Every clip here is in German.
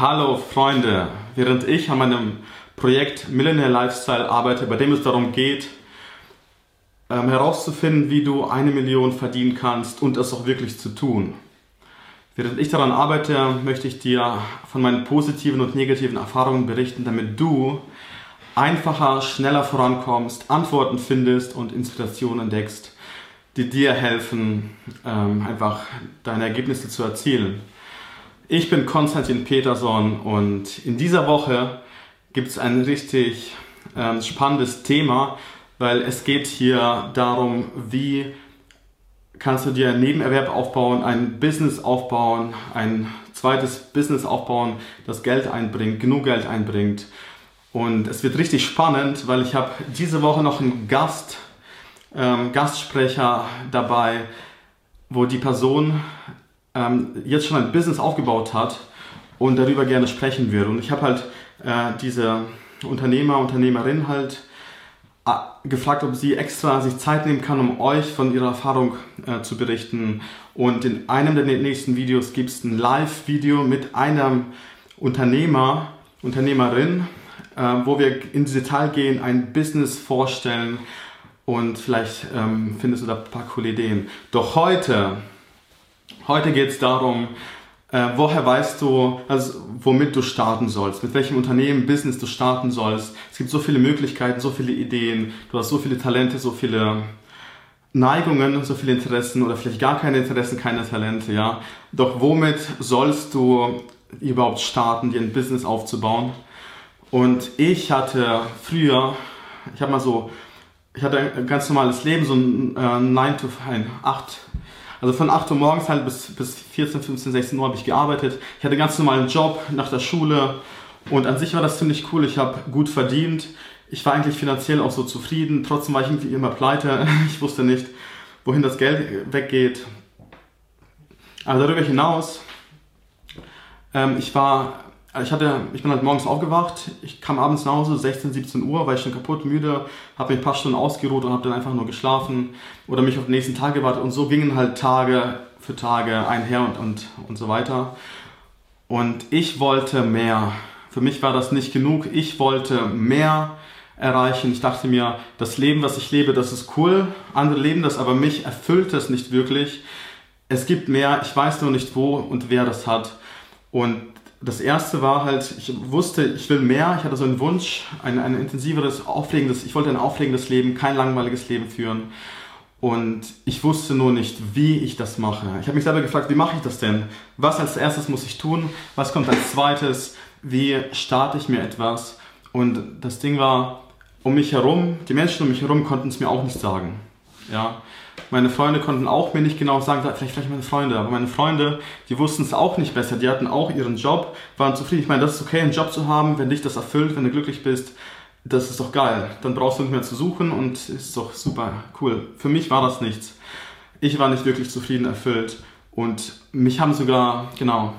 Hallo Freunde, während ich an meinem Projekt Millionaire Lifestyle arbeite, bei dem es darum geht, ähm, herauszufinden, wie du eine Million verdienen kannst und es auch wirklich zu tun. Während ich daran arbeite, möchte ich dir von meinen positiven und negativen Erfahrungen berichten, damit du einfacher, schneller vorankommst, Antworten findest und Inspirationen entdeckst, die dir helfen, ähm, einfach deine Ergebnisse zu erzielen. Ich bin Konstantin Peterson und in dieser Woche gibt es ein richtig ähm, spannendes Thema, weil es geht hier darum, wie kannst du dir einen Nebenerwerb aufbauen, ein Business aufbauen, ein zweites Business aufbauen, das Geld einbringt, genug Geld einbringt. Und es wird richtig spannend, weil ich habe diese Woche noch einen Gast, ähm, Gastsprecher dabei, wo die Person ähm, jetzt schon ein Business aufgebaut hat und darüber gerne sprechen würde. Und ich habe halt äh, diese Unternehmer, Unternehmerin halt äh, gefragt, ob sie extra sich Zeit nehmen kann, um euch von ihrer Erfahrung äh, zu berichten. Und in einem der nächsten Videos gibt es ein Live-Video mit einem Unternehmer, Unternehmerin, äh, wo wir ins Detail gehen, ein Business vorstellen und vielleicht ähm, findest du da ein paar coole Ideen. Doch heute Heute geht es darum, äh, woher weißt du, also womit du starten sollst, mit welchem Unternehmen, Business du starten sollst. Es gibt so viele Möglichkeiten, so viele Ideen, du hast so viele Talente, so viele Neigungen, so viele Interessen oder vielleicht gar keine Interessen, keine Talente, ja. Doch womit sollst du überhaupt starten, dir ein Business aufzubauen? Und ich hatte früher, ich habe mal so, ich hatte ein ganz normales Leben, so ein äh, 9 to 5, 8 also von 8 Uhr morgens halt bis, bis 14, 15, 16 Uhr habe ich gearbeitet. Ich hatte ganz normalen Job nach der Schule und an sich war das ziemlich cool. Ich habe gut verdient. Ich war eigentlich finanziell auch so zufrieden. Trotzdem war ich irgendwie immer pleite. Ich wusste nicht, wohin das Geld weggeht. Aber darüber hinaus, ähm, ich war ich, hatte, ich bin halt morgens aufgewacht, ich kam abends nach Hause, 16, 17 Uhr, war ich schon kaputt, müde, habe mich ein paar Stunden ausgeruht und habe dann einfach nur geschlafen oder mich auf den nächsten Tag gewartet. Und so gingen halt Tage für Tage einher und, und, und so weiter. Und ich wollte mehr. Für mich war das nicht genug. Ich wollte mehr erreichen. Ich dachte mir, das Leben, was ich lebe, das ist cool. Andere leben das, aber mich erfüllt das nicht wirklich. Es gibt mehr. Ich weiß nur nicht, wo und wer das hat. Und das erste war halt, ich wusste, ich will mehr, ich hatte so einen Wunsch, ein, ein intensiveres, aufregendes, ich wollte ein aufregendes Leben, kein langweiliges Leben führen. Und ich wusste nur nicht, wie ich das mache. Ich habe mich selber gefragt, wie mache ich das denn? Was als erstes muss ich tun? Was kommt als zweites? Wie starte ich mir etwas? Und das Ding war, um mich herum, die Menschen um mich herum konnten es mir auch nicht sagen. Ja, meine Freunde konnten auch mir nicht genau sagen, vielleicht, vielleicht meine Freunde, aber meine Freunde, die wussten es auch nicht besser. Die hatten auch ihren Job, waren zufrieden. Ich meine, das ist okay, einen Job zu haben, wenn dich das erfüllt, wenn du glücklich bist. Das ist doch geil. Dann brauchst du nicht mehr zu suchen und ist doch super cool. Für mich war das nichts. Ich war nicht wirklich zufrieden, erfüllt und mich haben sogar, genau.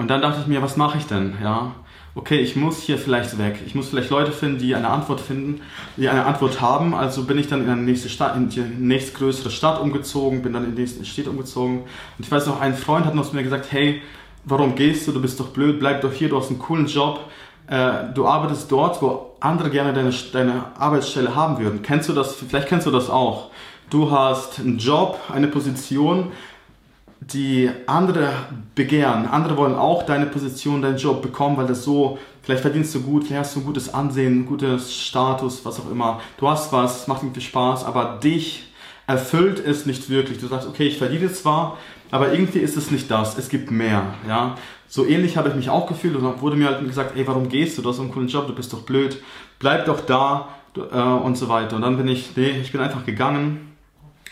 Und dann dachte ich mir, was mache ich denn, ja? okay, ich muss hier vielleicht weg. Ich muss vielleicht Leute finden, die eine Antwort finden, die eine Antwort haben. Also bin ich dann in eine nächste Stadt, in die nächstgrößere Stadt umgezogen, bin dann in die nächste Stadt umgezogen. Und ich weiß noch, ein Freund hat noch zu mir gesagt, hey, warum gehst du? Du bist doch blöd, bleib doch hier, du hast einen coolen Job. Äh, du arbeitest dort, wo andere gerne deine, deine Arbeitsstelle haben würden. Kennst du das? Vielleicht kennst du das auch. Du hast einen Job, eine Position, die andere begehren. Andere wollen auch deine Position, deinen Job bekommen, weil das so, vielleicht verdienst du gut, vielleicht hast du ein gutes Ansehen, ein gutes Status, was auch immer. Du hast was, es macht irgendwie Spaß, aber dich erfüllt es nicht wirklich. Du sagst, okay, ich verdiene zwar, aber irgendwie ist es nicht das. Es gibt mehr, ja. So ähnlich habe ich mich auch gefühlt und wurde mir halt gesagt, ey, warum gehst du? Du hast so einen coolen Job, du bist doch blöd. Bleib doch da äh, und so weiter. Und dann bin ich, nee, ich bin einfach gegangen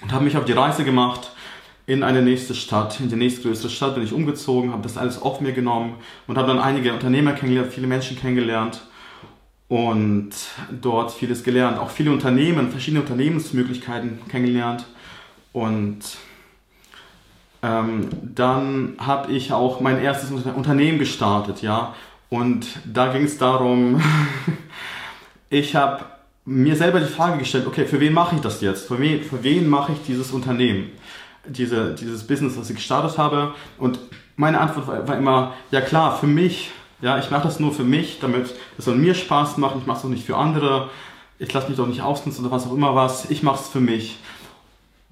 und habe mich auf die Reise gemacht in eine nächste Stadt, in die nächstgrößere Stadt bin ich umgezogen, habe das alles auf mir genommen und habe dann einige Unternehmer kennengelernt, viele Menschen kennengelernt und dort vieles gelernt. Auch viele Unternehmen, verschiedene Unternehmensmöglichkeiten kennengelernt und ähm, dann habe ich auch mein erstes Unternehmen gestartet, ja. Und da ging es darum, ich habe mir selber die Frage gestellt, okay, für wen mache ich das jetzt? Für wen, für wen mache ich dieses Unternehmen? Diese, dieses Business, was ich gestartet habe. Und meine Antwort war, war immer, ja klar, für mich. Ja, ich mache das nur für mich, damit es soll mir Spaß machen. Ich mache es auch nicht für andere. Ich lasse mich doch nicht ausnutzen oder was auch immer was. Ich mache es für mich.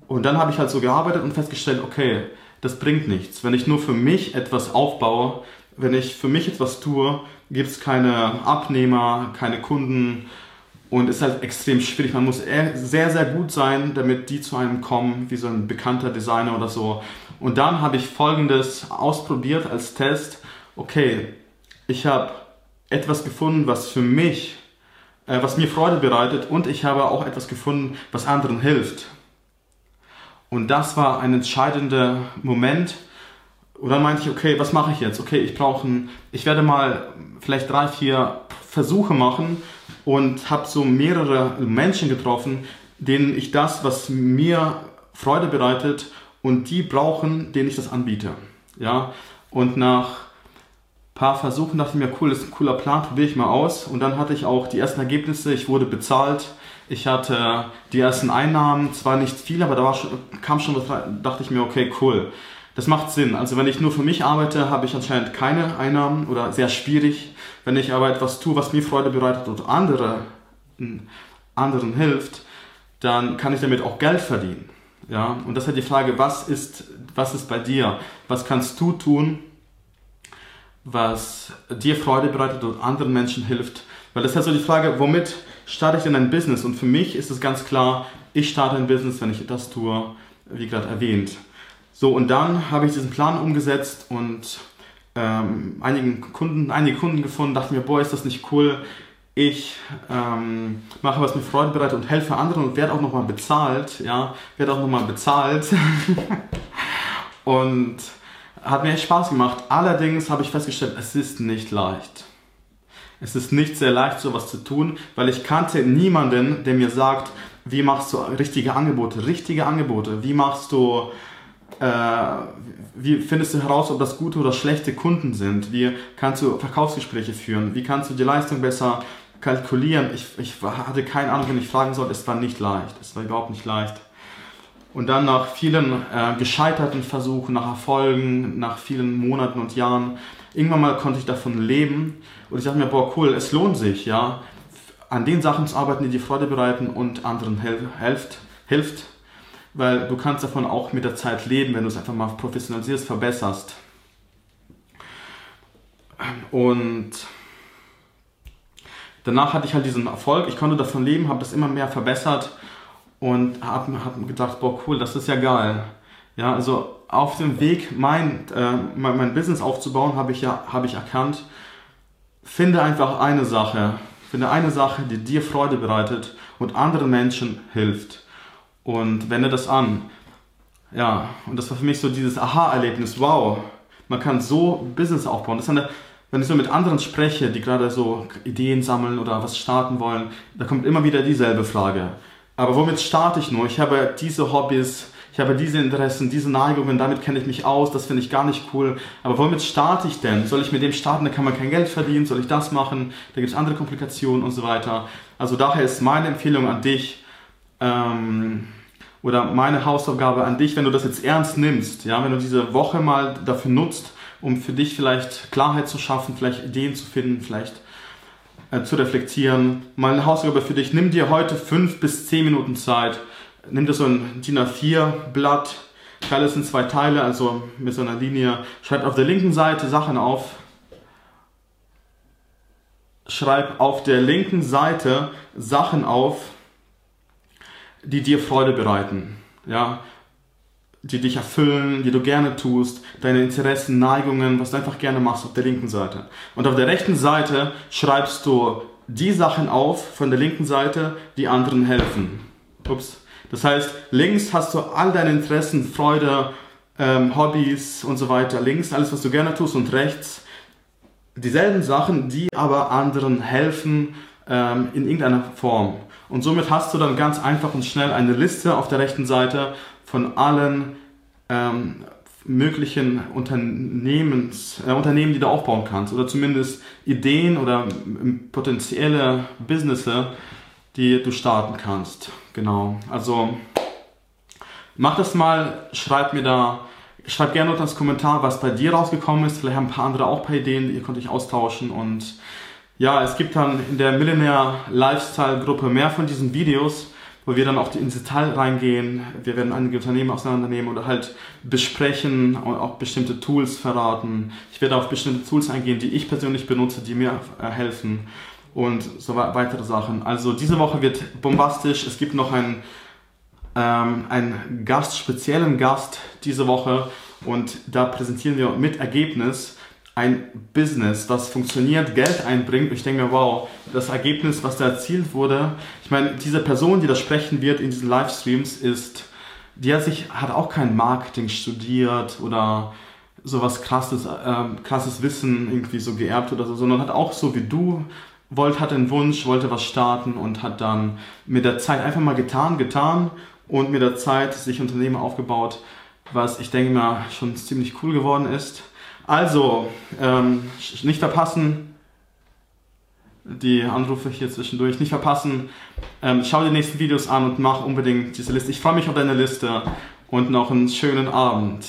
Und dann habe ich halt so gearbeitet und festgestellt, okay, das bringt nichts. Wenn ich nur für mich etwas aufbaue, wenn ich für mich etwas tue, gibt es keine Abnehmer, keine Kunden und ist halt extrem schwierig. Man muss sehr, sehr gut sein, damit die zu einem kommen, wie so ein bekannter Designer oder so. Und dann habe ich folgendes ausprobiert als Test. Okay, ich habe etwas gefunden, was für mich, äh, was mir Freude bereitet und ich habe auch etwas gefunden, was anderen hilft. Und das war ein entscheidender Moment. Und dann meinte ich, okay, was mache ich jetzt? Okay, ich brauche ein, ich werde mal vielleicht drei, vier Versuche machen und habe so mehrere Menschen getroffen, denen ich das, was mir Freude bereitet und die brauchen, denen ich das anbiete. Ja, und nach paar Versuchen dachte ich mir, cool, das ist ein cooler Plan, probiere ich mal aus. Und dann hatte ich auch die ersten Ergebnisse, ich wurde bezahlt, ich hatte die ersten Einnahmen, zwar nicht viel, aber da war schon, kam schon dachte ich mir, okay, cool. Das macht Sinn. Also wenn ich nur für mich arbeite, habe ich anscheinend keine Einnahmen oder sehr schwierig. Wenn ich aber etwas tue, was mir Freude bereitet und andere, anderen hilft, dann kann ich damit auch Geld verdienen. Ja, und das ist halt die Frage, was ist, was ist bei dir? Was kannst du tun, was dir Freude bereitet und anderen Menschen hilft? Weil das ist halt so die Frage, womit starte ich denn ein Business? Und für mich ist es ganz klar, ich starte ein Business, wenn ich das tue, wie gerade erwähnt. So, und dann habe ich diesen Plan umgesetzt und ähm, einigen Kunden, einige Kunden gefunden, dachte mir, boah, ist das nicht cool. Ich ähm, mache was mir Freude bereitet und helfe anderen und werde auch nochmal bezahlt, ja, werde auch nochmal bezahlt. und hat mir echt Spaß gemacht. Allerdings habe ich festgestellt, es ist nicht leicht. Es ist nicht sehr leicht, sowas zu tun, weil ich kannte niemanden, der mir sagt, wie machst du richtige Angebote, richtige Angebote, wie machst du, äh, wie findest du heraus, ob das gute oder schlechte Kunden sind, wie kannst du Verkaufsgespräche führen, wie kannst du die Leistung besser kalkulieren. Ich, ich hatte keine Ahnung, wenn ich fragen sollte, es war nicht leicht, es war überhaupt nicht leicht. Und dann nach vielen äh, gescheiterten Versuchen, nach Erfolgen, nach vielen Monaten und Jahren, irgendwann mal konnte ich davon leben. Und ich dachte mir, boah, cool, es lohnt sich, ja, an den Sachen zu arbeiten, die dir Freude bereiten und anderen helft, hilft, weil du kannst davon auch mit der Zeit leben, wenn du es einfach mal professionalisierst, verbesserst. Und danach hatte ich halt diesen Erfolg, ich konnte davon leben, habe das immer mehr verbessert und habe hab gedacht, boah, cool, das ist ja geil. Ja, also auf dem Weg, mein, äh, mein, mein Business aufzubauen, habe ich ja hab ich erkannt, Finde einfach eine Sache. Finde eine Sache, die dir Freude bereitet und anderen Menschen hilft. Und wende das an. Ja, und das war für mich so dieses Aha-Erlebnis. Wow, man kann so Business aufbauen. Das ist eine, wenn ich so mit anderen spreche, die gerade so Ideen sammeln oder was starten wollen, da kommt immer wieder dieselbe Frage. Aber womit starte ich nur? Ich habe diese Hobbys, ich habe diese Interessen, diese Neigungen, damit kenne ich mich aus, das finde ich gar nicht cool. Aber womit starte ich denn? Soll ich mit dem starten, da kann man kein Geld verdienen, soll ich das machen? Da gibt es andere Komplikationen und so weiter. Also daher ist meine Empfehlung an dich, ähm, oder meine Hausaufgabe an dich, wenn du das jetzt ernst nimmst, ja, wenn du diese Woche mal dafür nutzt, um für dich vielleicht Klarheit zu schaffen, vielleicht Ideen zu finden, vielleicht äh, zu reflektieren. Meine Hausaufgabe für dich, nimm dir heute fünf bis zehn Minuten Zeit, nimm dir so ein DIN A4-Blatt, teile es in zwei Teile, also mit so einer Linie. Schreib auf der linken Seite Sachen auf. Schreib auf der linken Seite Sachen auf, die dir Freude bereiten. Ja, die dich erfüllen, die du gerne tust, deine Interessen, Neigungen, was du einfach gerne machst auf der linken Seite. Und auf der rechten Seite schreibst du die Sachen auf von der linken Seite, die anderen helfen. Ups. Das heißt, links hast du all deine Interessen, Freude, ähm, Hobbys und so weiter. Links alles, was du gerne tust und rechts dieselben Sachen, die aber anderen helfen ähm, in irgendeiner Form. Und somit hast du dann ganz einfach und schnell eine Liste auf der rechten Seite von allen ähm, möglichen Unternehmens, äh, Unternehmen, die du aufbauen kannst. Oder zumindest Ideen oder potenzielle Businesses, die du starten kannst. Genau. Also mach das mal, schreib mir da schreib gerne unter das Kommentar, was bei dir rausgekommen ist. Vielleicht haben ein paar andere auch ein paar Ideen, ihr könnt euch austauschen. Und ja, es gibt dann in der Millionaire Lifestyle Gruppe mehr von diesen Videos, wo wir dann auch ins Detail reingehen. Wir werden einige Unternehmen auseinandernehmen oder halt besprechen und auch bestimmte Tools verraten. Ich werde auf bestimmte Tools eingehen, die ich persönlich benutze, die mir äh, helfen und so weitere Sachen. Also diese Woche wird bombastisch. Es gibt noch einen, ähm, einen Gast, speziellen Gast diese Woche und da präsentieren wir mit Ergebnis ein Business, das funktioniert, Geld einbringt. Ich denke wow, das Ergebnis, was da erzielt wurde, ich meine, diese Person, die da sprechen wird in diesen Livestreams, ist, die hat sich, hat auch kein Marketing studiert oder sowas krasses, äh, krasses Wissen irgendwie so geerbt oder so, sondern hat auch so wie du wollte, hat einen Wunsch, wollte was starten und hat dann mit der Zeit einfach mal getan, getan und mit der Zeit sich Unternehmen aufgebaut, was ich denke mal schon ziemlich cool geworden ist. Also, ähm, nicht verpassen, die Anrufe hier zwischendurch, nicht verpassen. Ähm, schau die nächsten Videos an und mach unbedingt diese Liste. Ich freue mich auf deine Liste und noch einen schönen Abend.